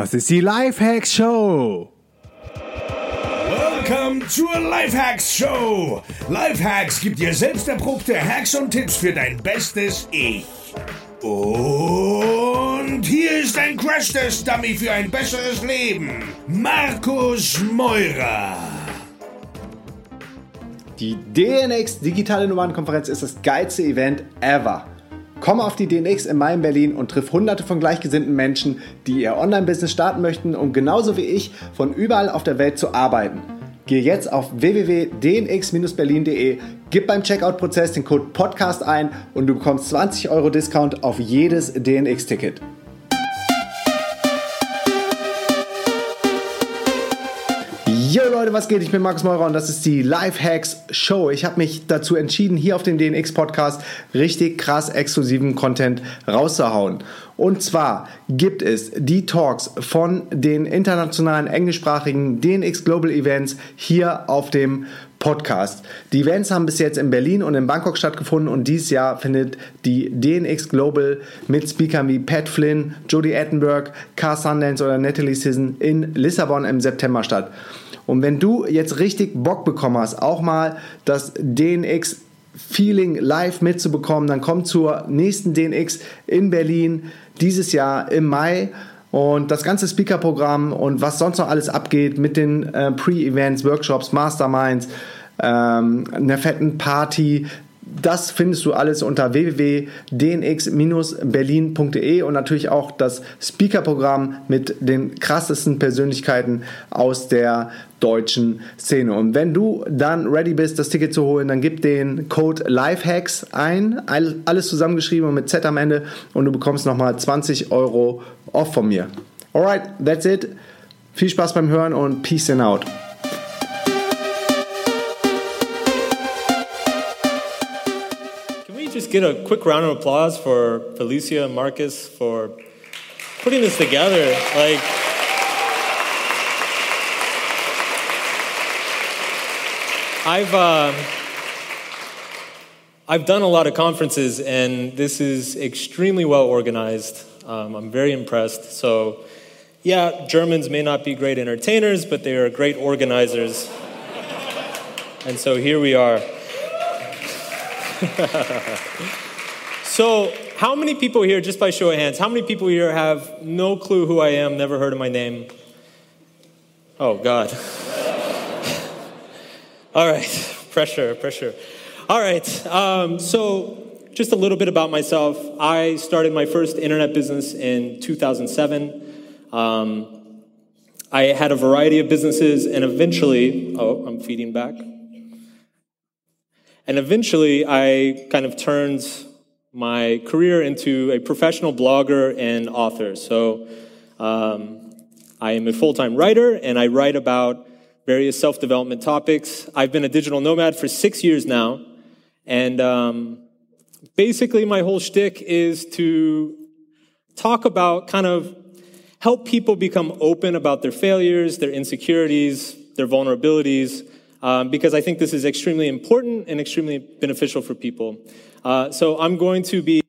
Das ist die Lifehacks Show. Welcome zur Lifehacks Show. Lifehacks gibt dir selbst erprobte Hacks und Tipps für dein bestes Ich. Und hier ist ein Crash-Test-Dummy für ein besseres Leben. Markus Meurer. Die DNX Digitale Nomadenkonferenz ist das geilste Event ever. Komm auf die DNX in Mai in Berlin und triff hunderte von gleichgesinnten Menschen, die ihr Online-Business starten möchten, um genauso wie ich von überall auf der Welt zu arbeiten. Geh jetzt auf www.dnx-berlin.de, gib beim Checkout-Prozess den Code PODCAST ein und du bekommst 20 Euro Discount auf jedes DNX-Ticket. Yo Leute, was geht? Ich bin Markus Meurer und das ist die Lifehacks Show. Ich habe mich dazu entschieden, hier auf dem DNX Podcast richtig krass exklusiven Content rauszuhauen. Und zwar gibt es die Talks von den internationalen englischsprachigen DNX Global Events hier auf dem Podcast. Die Events haben bis jetzt in Berlin und in Bangkok stattgefunden und dieses Jahr findet die DNX Global mit Speakern wie Pat Flynn, Jodie Attenberg, Car Sundance oder Natalie Sisson in Lissabon im September statt. Und wenn du jetzt richtig Bock bekommen hast, auch mal das DNX Feeling live mitzubekommen, dann komm zur nächsten DNX in Berlin dieses Jahr im Mai. Und das ganze Speaker-Programm und was sonst noch alles abgeht mit den äh, Pre-Events, Workshops, Masterminds, ähm, einer fetten Party, das findest du alles unter www.dnx-berlin.de und natürlich auch das Speaker-Programm mit den krassesten Persönlichkeiten aus der deutschen Szene. Und wenn du dann ready bist, das Ticket zu holen, dann gib den Code LIFEHACKS ein, alles zusammengeschrieben und mit Z am Ende und du bekommst nochmal 20 Euro off von mir. Alright, that's it. Viel Spaß beim Hören und peace and out. Get a quick round of applause for Felicia and Marcus for putting this together? Like, I've uh, I've done a lot of conferences, and this is extremely well organized. Um, I'm very impressed. So, yeah, Germans may not be great entertainers, but they are great organizers. and so here we are. so, how many people here, just by show of hands, how many people here have no clue who I am, never heard of my name? Oh, God. All right, pressure, pressure. All right, um, so just a little bit about myself. I started my first internet business in 2007. Um, I had a variety of businesses, and eventually, oh, I'm feeding back. And eventually, I kind of turned my career into a professional blogger and author. So um, I am a full time writer, and I write about various self development topics. I've been a digital nomad for six years now. And um, basically, my whole shtick is to talk about kind of help people become open about their failures, their insecurities, their vulnerabilities, um, because I think this is extremely important and extremely beneficial for people. Uh, so I'm going to be.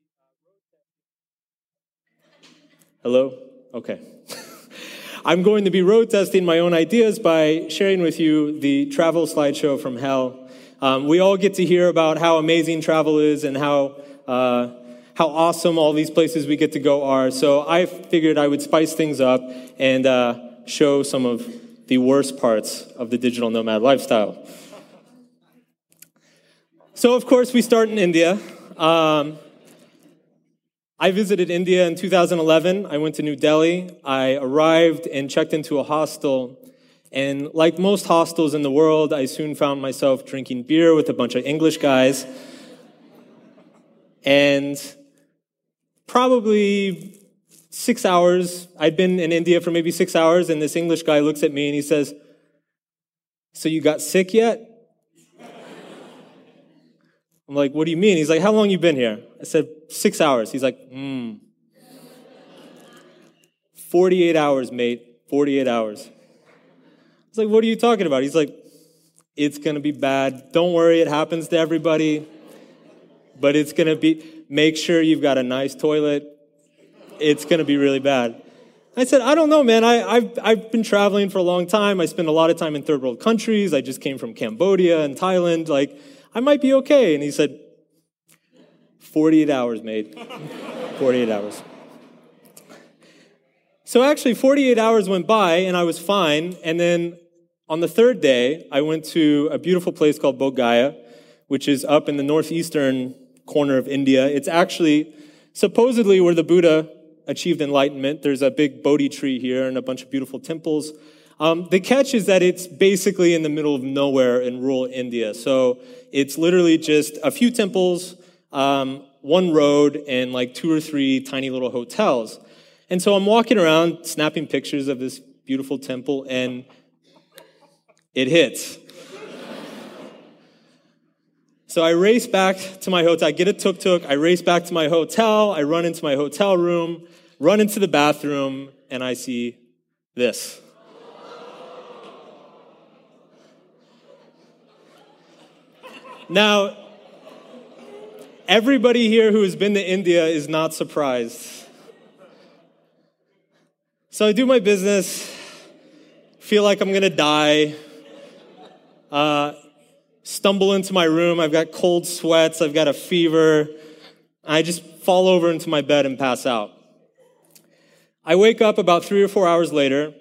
Hello? Okay. I'm going to be road testing my own ideas by sharing with you the travel slideshow from hell. Um, we all get to hear about how amazing travel is and how, uh, how awesome all these places we get to go are. So I figured I would spice things up and uh, show some of the worst parts of the digital nomad lifestyle. So, of course, we start in India. Um, I visited India in 2011. I went to New Delhi. I arrived and checked into a hostel. And like most hostels in the world, I soon found myself drinking beer with a bunch of English guys. And probably six hours. I'd been in India for maybe six hours, and this English guy looks at me and he says, So you got sick yet? I'm like, What do you mean? He's like, How long you been here? I said, Six hours. He's like, Hmm. 48 hours, mate. 48 hours. I was like, What are you talking about? He's like, It's gonna be bad. Don't worry, it happens to everybody. But it's gonna be, make sure you've got a nice toilet it's going to be really bad. I said, I don't know, man. I, I've, I've been traveling for a long time. I spend a lot of time in third world countries. I just came from Cambodia and Thailand. Like, I might be okay. And he said, 48 hours, mate. 48 hours. So actually, 48 hours went by and I was fine. And then on the third day, I went to a beautiful place called Bodh Gaya, which is up in the northeastern corner of India. It's actually supposedly where the Buddha achieved enlightenment. There's a big Bodhi tree here and a bunch of beautiful temples. Um, the catch is that it's basically in the middle of nowhere in rural India. So it's literally just a few temples, um, one road, and like two or three tiny little hotels. And so I'm walking around snapping pictures of this beautiful temple, and it hits. So I race back to my hotel. I get a tuk tuk. I race back to my hotel. I run into my hotel room, run into the bathroom, and I see this. Now, everybody here who has been to India is not surprised. So I do my business, feel like I'm gonna die. Uh, stumble into my room. I've got cold sweats. I've got a fever. I just fall over into my bed and pass out. I wake up about three or four hours later,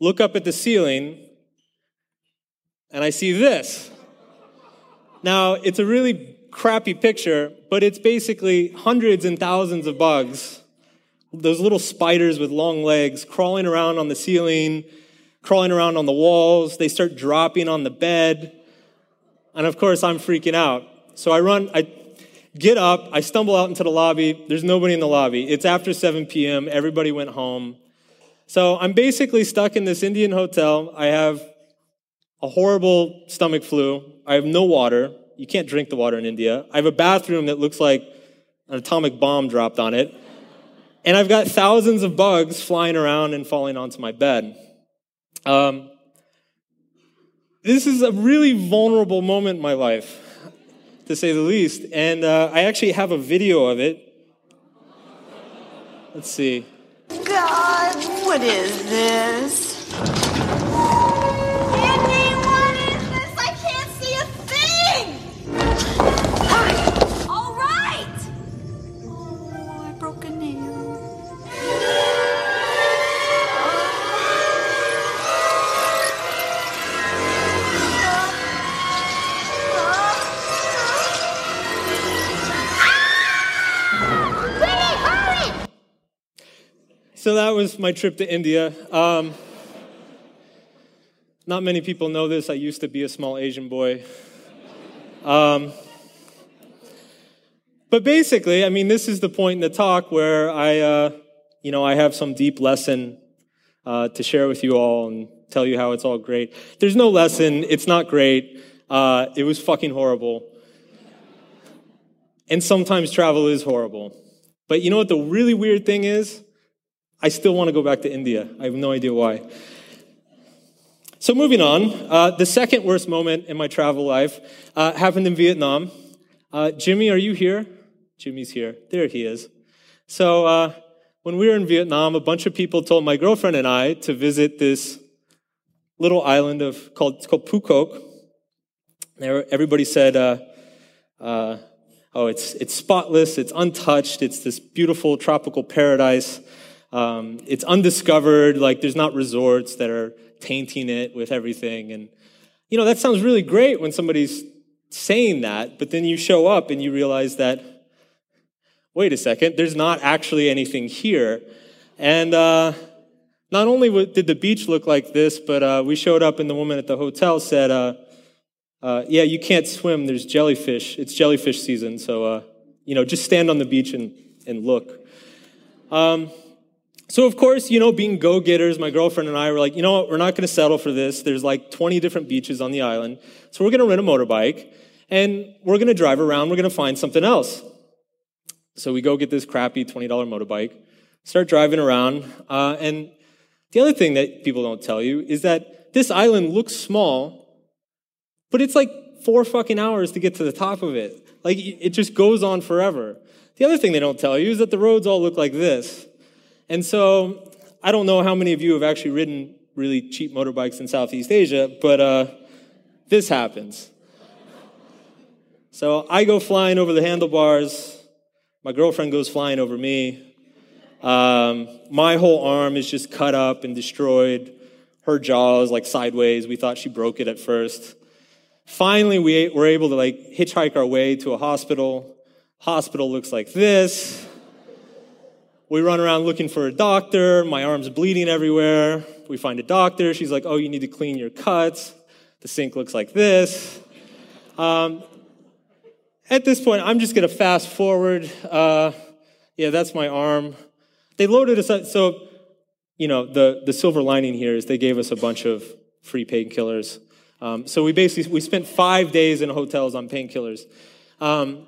look up at the ceiling, and I see this. Now, it's a really crappy picture, but it's basically hundreds and thousands of bugs, those little spiders with long legs crawling around on the ceiling, crawling around on the walls. They start dropping on the bed. And of course, I'm freaking out. So I run, I get up, I stumble out into the lobby. There's nobody in the lobby. It's after 7 p.m., everybody went home. So I'm basically stuck in this Indian hotel. I have a horrible stomach flu. I have no water. You can't drink the water in India. I have a bathroom that looks like an atomic bomb dropped on it. And I've got thousands of bugs flying around and falling onto my bed. Um, this is a really vulnerable moment in my life, to say the least. And uh, I actually have a video of it. Let's see. God, what is this? My trip to India. Um, not many people know this. I used to be a small Asian boy. Um, but basically, I mean, this is the point in the talk where I, uh, you know, I have some deep lesson uh, to share with you all and tell you how it's all great. There's no lesson. It's not great. Uh, it was fucking horrible. And sometimes travel is horrible. But you know what the really weird thing is? I still want to go back to India. I have no idea why. So, moving on, uh, the second worst moment in my travel life uh, happened in Vietnam. Uh, Jimmy, are you here? Jimmy's here. There he is. So, uh, when we were in Vietnam, a bunch of people told my girlfriend and I to visit this little island of called it's called. There, everybody said, uh, uh, "Oh, it's it's spotless, it's untouched, it's this beautiful tropical paradise." Um, it's undiscovered, like there's not resorts that are tainting it with everything. And, you know, that sounds really great when somebody's saying that, but then you show up and you realize that, wait a second, there's not actually anything here. And uh, not only did the beach look like this, but uh, we showed up and the woman at the hotel said, uh, uh, yeah, you can't swim, there's jellyfish. It's jellyfish season, so, uh, you know, just stand on the beach and, and look. Um, so, of course, you know, being go getters, my girlfriend and I were like, you know what, we're not going to settle for this. There's like 20 different beaches on the island. So, we're going to rent a motorbike and we're going to drive around. We're going to find something else. So, we go get this crappy $20 motorbike, start driving around. Uh, and the other thing that people don't tell you is that this island looks small, but it's like four fucking hours to get to the top of it. Like, it just goes on forever. The other thing they don't tell you is that the roads all look like this. And so I don't know how many of you have actually ridden really cheap motorbikes in Southeast Asia, but uh, this happens. So I go flying over the handlebars. My girlfriend goes flying over me. Um, my whole arm is just cut up and destroyed. Her jaw is like sideways. We thought she broke it at first. Finally, we were able to like hitchhike our way to a hospital. Hospital looks like this. We run around looking for a doctor. My arm's bleeding everywhere. We find a doctor. She's like, oh, you need to clean your cuts. The sink looks like this. Um, at this point, I'm just going to fast forward. Uh, yeah, that's my arm. They loaded us up. So, you know, the, the silver lining here is they gave us a bunch of free painkillers. Um, so we basically we spent five days in hotels on painkillers. Um,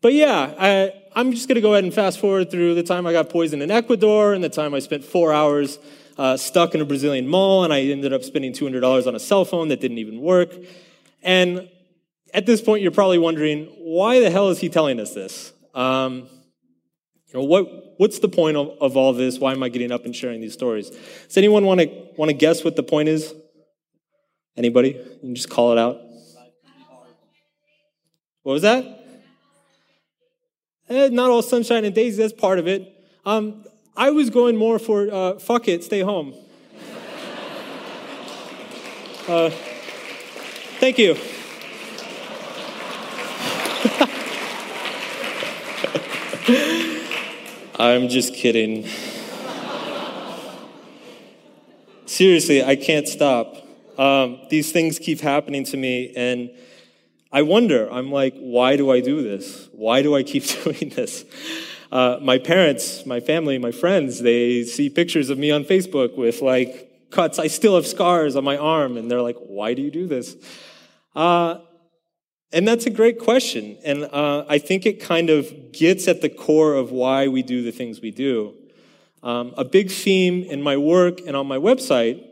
but yeah, I, I'm just going to go ahead and fast forward through the time I got poisoned in Ecuador and the time I spent four hours uh, stuck in a Brazilian mall and I ended up spending $200 on a cell phone that didn't even work. And at this point, you're probably wondering, why the hell is he telling us this? Um, you know, what, what's the point of, of all this? Why am I getting up and sharing these stories? Does anyone want to want to guess what the point is? Anybody? You can just call it out. What was that? Eh, not all sunshine and daisies. That's part of it. Um, I was going more for uh, fuck it, stay home. Uh, thank you. I'm just kidding. Seriously, I can't stop. Um, these things keep happening to me, and I wonder, I'm like, why do I do this? Why do I keep doing this? Uh, my parents, my family, my friends, they see pictures of me on Facebook with like cuts. I still have scars on my arm, and they're like, why do you do this? Uh, and that's a great question. And uh, I think it kind of gets at the core of why we do the things we do. Um, a big theme in my work and on my website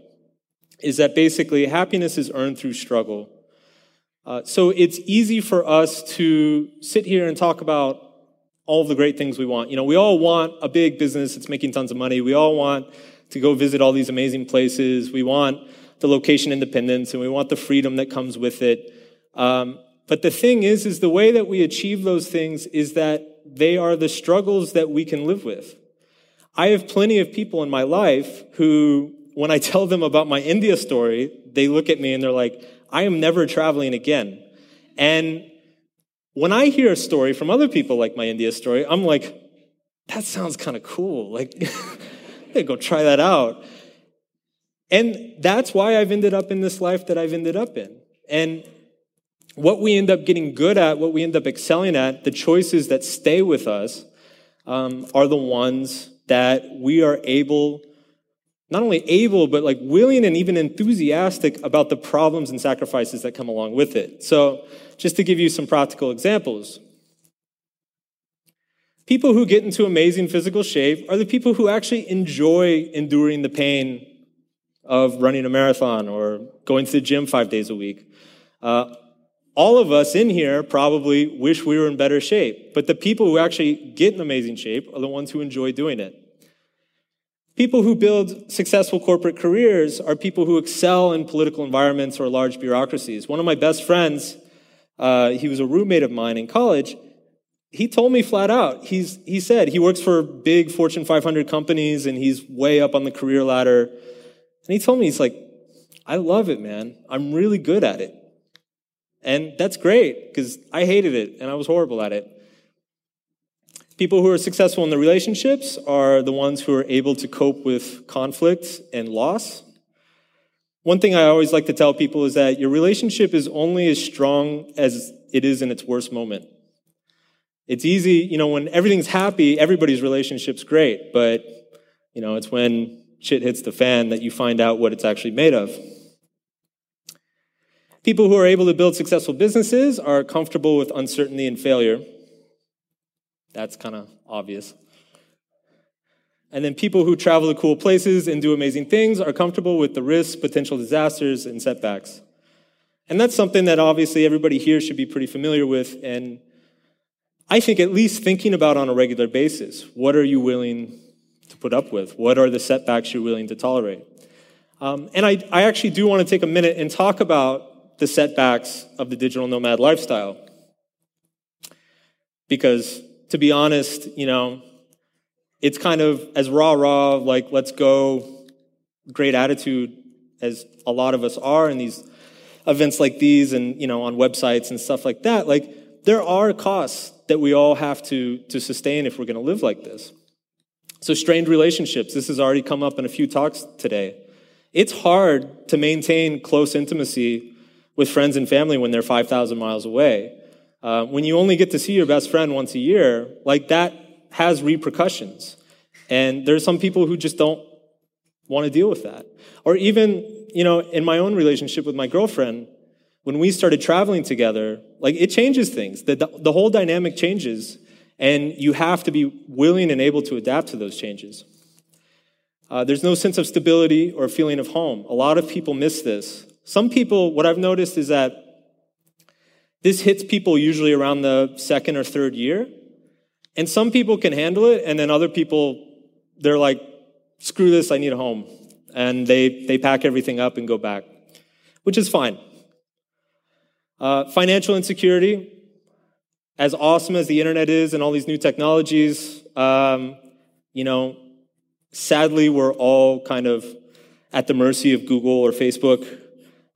is that basically happiness is earned through struggle. Uh, so it's easy for us to sit here and talk about all the great things we want. You know, we all want a big business that's making tons of money. We all want to go visit all these amazing places. We want the location independence and we want the freedom that comes with it. Um, but the thing is, is the way that we achieve those things is that they are the struggles that we can live with. I have plenty of people in my life who, when I tell them about my India story, they look at me and they're like, I am never traveling again. And when I hear a story from other people like my India story, I'm like, that sounds kind of cool. Like, I go try that out. And that's why I've ended up in this life that I've ended up in. And what we end up getting good at, what we end up excelling at, the choices that stay with us um, are the ones that we are able, not only able, but like willing and even enthusiastic about the problems and sacrifices that come along with it. So, just to give you some practical examples, people who get into amazing physical shape are the people who actually enjoy enduring the pain of running a marathon or going to the gym five days a week. Uh, all of us in here probably wish we were in better shape, but the people who actually get in amazing shape are the ones who enjoy doing it. People who build successful corporate careers are people who excel in political environments or large bureaucracies. One of my best friends, uh, he was a roommate of mine in college. He told me flat out, he's, he said he works for big Fortune 500 companies and he's way up on the career ladder. And he told me, he's like, I love it, man. I'm really good at it. And that's great because I hated it and I was horrible at it. People who are successful in their relationships are the ones who are able to cope with conflict and loss. One thing I always like to tell people is that your relationship is only as strong as it is in its worst moment. It's easy, you know, when everything's happy, everybody's relationship's great, but, you know, it's when shit hits the fan that you find out what it's actually made of. People who are able to build successful businesses are comfortable with uncertainty and failure. That's kind of obvious. And then people who travel to cool places and do amazing things are comfortable with the risks, potential disasters, and setbacks. And that's something that obviously everybody here should be pretty familiar with. And I think at least thinking about on a regular basis. What are you willing to put up with? What are the setbacks you're willing to tolerate? Um, and I, I actually do want to take a minute and talk about the setbacks of the digital nomad lifestyle. Because to be honest, you know, it's kind of as rah rah, like, let's go, great attitude as a lot of us are in these events like these and, you know, on websites and stuff like that. Like, there are costs that we all have to, to sustain if we're going to live like this. So, strained relationships, this has already come up in a few talks today. It's hard to maintain close intimacy with friends and family when they're 5,000 miles away. Uh, when you only get to see your best friend once a year, like that has repercussions. And there's some people who just don't want to deal with that. Or even, you know, in my own relationship with my girlfriend, when we started traveling together, like it changes things. The, the whole dynamic changes, and you have to be willing and able to adapt to those changes. Uh, there's no sense of stability or feeling of home. A lot of people miss this. Some people, what I've noticed is that this hits people usually around the second or third year. And some people can handle it, and then other people, they're like, screw this, I need a home. And they, they pack everything up and go back, which is fine. Uh, financial insecurity, as awesome as the internet is and all these new technologies, um, you know, sadly, we're all kind of at the mercy of Google or Facebook.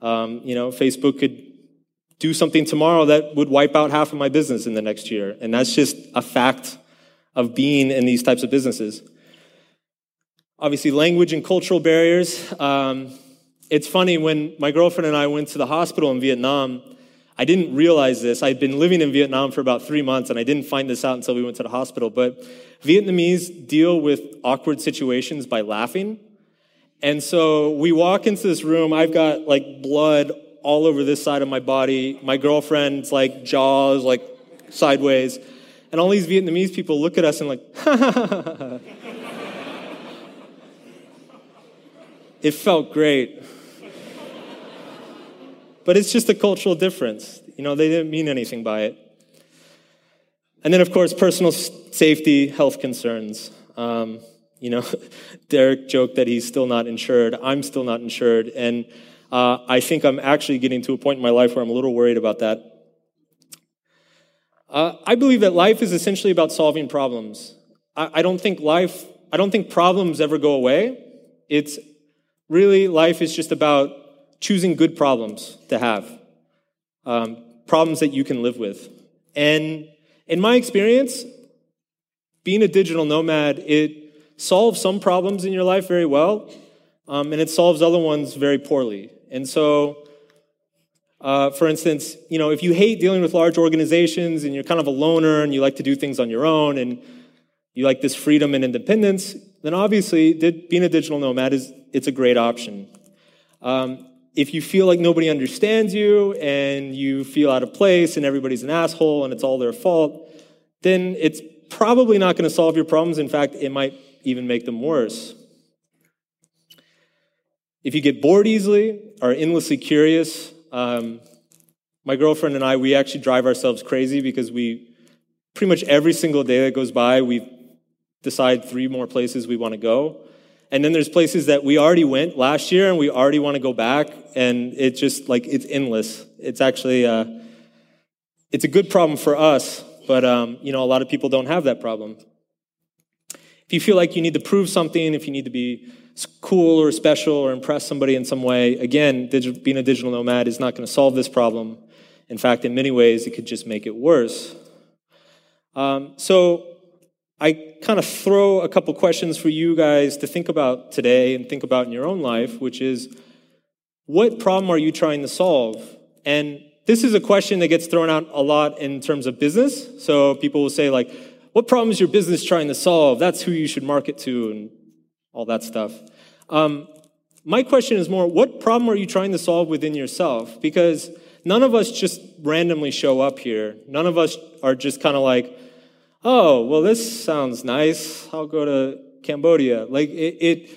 Um, you know, Facebook could do something tomorrow that would wipe out half of my business in the next year. And that's just a fact of being in these types of businesses. Obviously, language and cultural barriers. Um, it's funny, when my girlfriend and I went to the hospital in Vietnam, I didn't realize this. I'd been living in Vietnam for about three months, and I didn't find this out until we went to the hospital. But Vietnamese deal with awkward situations by laughing. And so we walk into this room. I've got like blood all over this side of my body. My girlfriend's like jaws like sideways. And all these Vietnamese people look at us and like, it felt great. But it's just a cultural difference. You know, they didn't mean anything by it. And then, of course, personal safety, health concerns. Um, you know, Derek joked that he's still not insured. I'm still not insured. And uh, I think I'm actually getting to a point in my life where I'm a little worried about that. Uh, I believe that life is essentially about solving problems. I, I don't think life, I don't think problems ever go away. It's really, life is just about choosing good problems to have, um, problems that you can live with. And in my experience, being a digital nomad, it solves some problems in your life very well, um, and it solves other ones very poorly. And so, uh, for instance, you know, if you hate dealing with large organizations and you're kind of a loner and you like to do things on your own and you like this freedom and independence, then obviously being a digital nomad is it's a great option. Um, if you feel like nobody understands you and you feel out of place and everybody's an asshole and it's all their fault, then it's probably not going to solve your problems. In fact, it might even make them worse. If you get bored easily, are endlessly curious, um, my girlfriend and I, we actually drive ourselves crazy because we pretty much every single day that goes by, we decide three more places we want to go. And then there's places that we already went last year and we already want to go back. And it's just like, it's endless. It's actually, uh, it's a good problem for us, but, um, you know, a lot of people don't have that problem. If you feel like you need to prove something, if you need to be cool or special or impress somebody in some way, again, being a digital nomad is not going to solve this problem. In fact, in many ways, it could just make it worse. Um, so I kind of throw a couple questions for you guys to think about today and think about in your own life, which is what problem are you trying to solve? And this is a question that gets thrown out a lot in terms of business. So people will say, like, what problem is your business trying to solve? That's who you should market to and all that stuff. Um, my question is more, what problem are you trying to solve within yourself? Because none of us just randomly show up here. None of us are just kind of like, oh, well, this sounds nice. I'll go to Cambodia. Like it, it,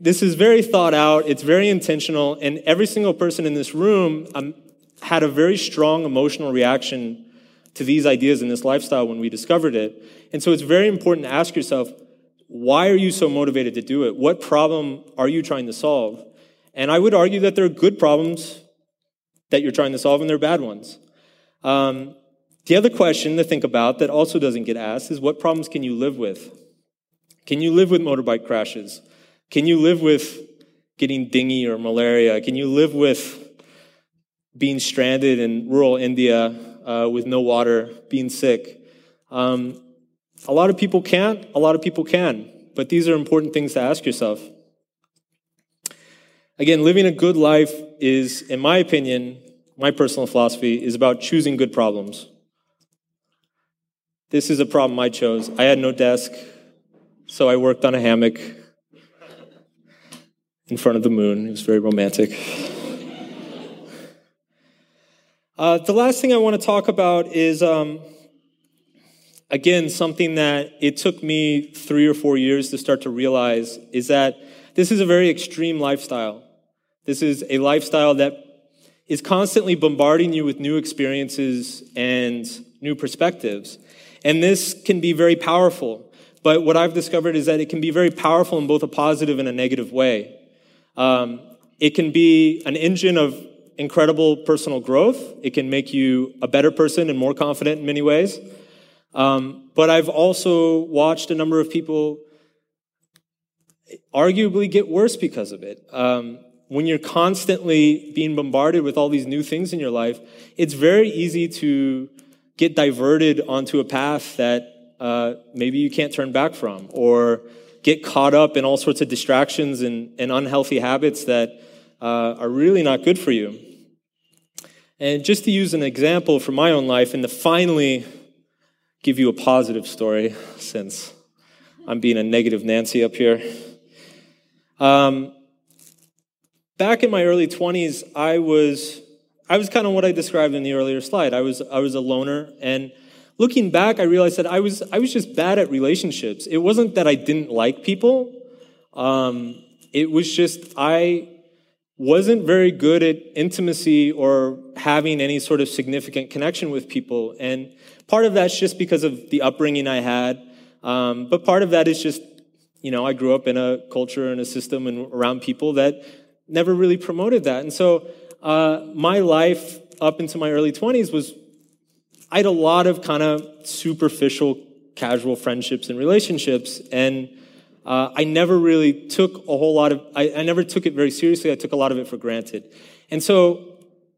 this is very thought out. It's very intentional. And every single person in this room um, had a very strong emotional reaction to these ideas in this lifestyle when we discovered it. And so it's very important to ask yourself, why are you so motivated to do it? What problem are you trying to solve? And I would argue that there are good problems that you're trying to solve and there are bad ones. Um, the other question to think about that also doesn't get asked is what problems can you live with? Can you live with motorbike crashes? Can you live with getting dengue or malaria? Can you live with being stranded in rural India uh, with no water, being sick? Um, a lot of people can't, a lot of people can, but these are important things to ask yourself. Again, living a good life is, in my opinion, my personal philosophy, is about choosing good problems. This is a problem I chose. I had no desk, so I worked on a hammock in front of the moon. It was very romantic. Uh, the last thing I want to talk about is, um, again, something that it took me three or four years to start to realize is that this is a very extreme lifestyle. This is a lifestyle that is constantly bombarding you with new experiences and new perspectives. And this can be very powerful. But what I've discovered is that it can be very powerful in both a positive and a negative way. Um, it can be an engine of incredible personal growth. It can make you a better person and more confident in many ways. Um, but I've also watched a number of people arguably get worse because of it. Um, when you're constantly being bombarded with all these new things in your life, it's very easy to get diverted onto a path that uh, maybe you can't turn back from, or get caught up in all sorts of distractions and, and unhealthy habits that uh, are really not good for you. And just to use an example from my own life, and to finally give you a positive story, since I'm being a negative Nancy up here. Um, back in my early 20s, I was I was kind of what I described in the earlier slide. I was I was a loner and looking back, I realized that I was I was just bad at relationships. It wasn't that I didn't like people. Um, it was just I wasn't very good at intimacy or having any sort of significant connection with people. And part of that's just because of the upbringing I had. Um, but part of that is just, you know, I grew up in a culture and a system and around people that never really promoted that. And so uh, my life up into my early 20s was, I had a lot of kind of superficial, casual friendships and relationships. And uh, I never really took a whole lot of, I, I never took it very seriously. I took a lot of it for granted. And so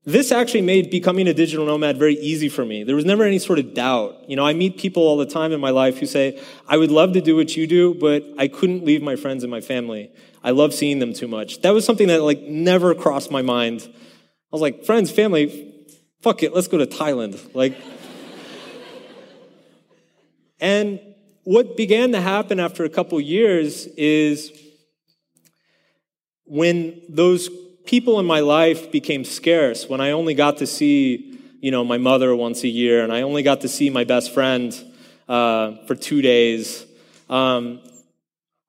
this actually made becoming a digital nomad very easy for me. There was never any sort of doubt. You know, I meet people all the time in my life who say, I would love to do what you do, but I couldn't leave my friends and my family. I love seeing them too much. That was something that like never crossed my mind. I was like, friends, family, fuck it, let's go to Thailand. Like, and what began to happen after a couple years is when those people in my life became scarce, when I only got to see, you know, my mother once a year, and I only got to see my best friend uh, for two days, um,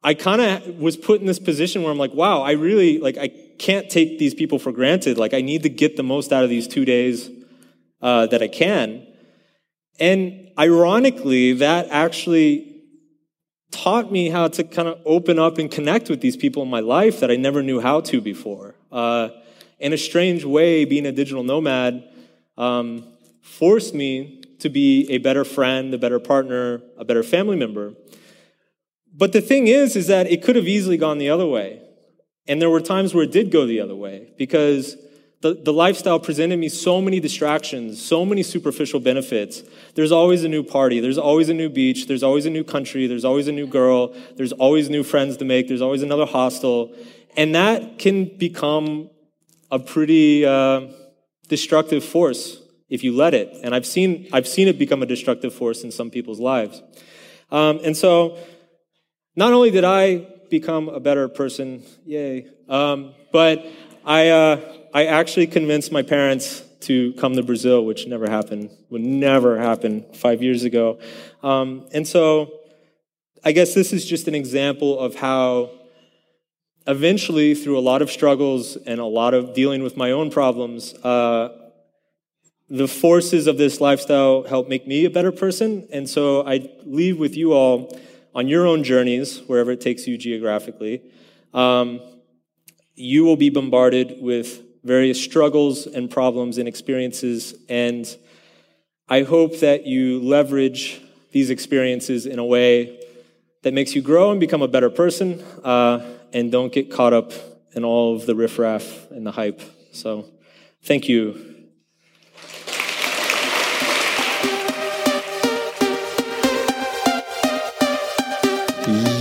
I kind of was put in this position where I'm like, wow, I really like I can't take these people for granted. Like I need to get the most out of these two days uh, that I can. And ironically, that actually taught me how to kind of open up and connect with these people in my life that I never knew how to before. Uh, in a strange way, being a digital nomad um, forced me to be a better friend, a better partner, a better family member. But the thing is, is that it could have easily gone the other way. And there were times where it did go the other way because the, the lifestyle presented me so many distractions, so many superficial benefits. There's always a new party, there's always a new beach, there's always a new country, there's always a new girl, there's always new friends to make, there's always another hostel. And that can become a pretty uh, destructive force if you let it. And I've seen, I've seen it become a destructive force in some people's lives. Um, and so, not only did I become a better person, yay, um, but I, uh, I actually convinced my parents to come to Brazil, which never happened, would never happen five years ago. Um, and so I guess this is just an example of how eventually, through a lot of struggles and a lot of dealing with my own problems, uh, the forces of this lifestyle help make me a better person. And so I leave with you all on your own journeys, wherever it takes you geographically, um, you will be bombarded with various struggles and problems and experiences. And I hope that you leverage these experiences in a way that makes you grow and become a better person uh, and don't get caught up in all of the riffraff and the hype. So, thank you.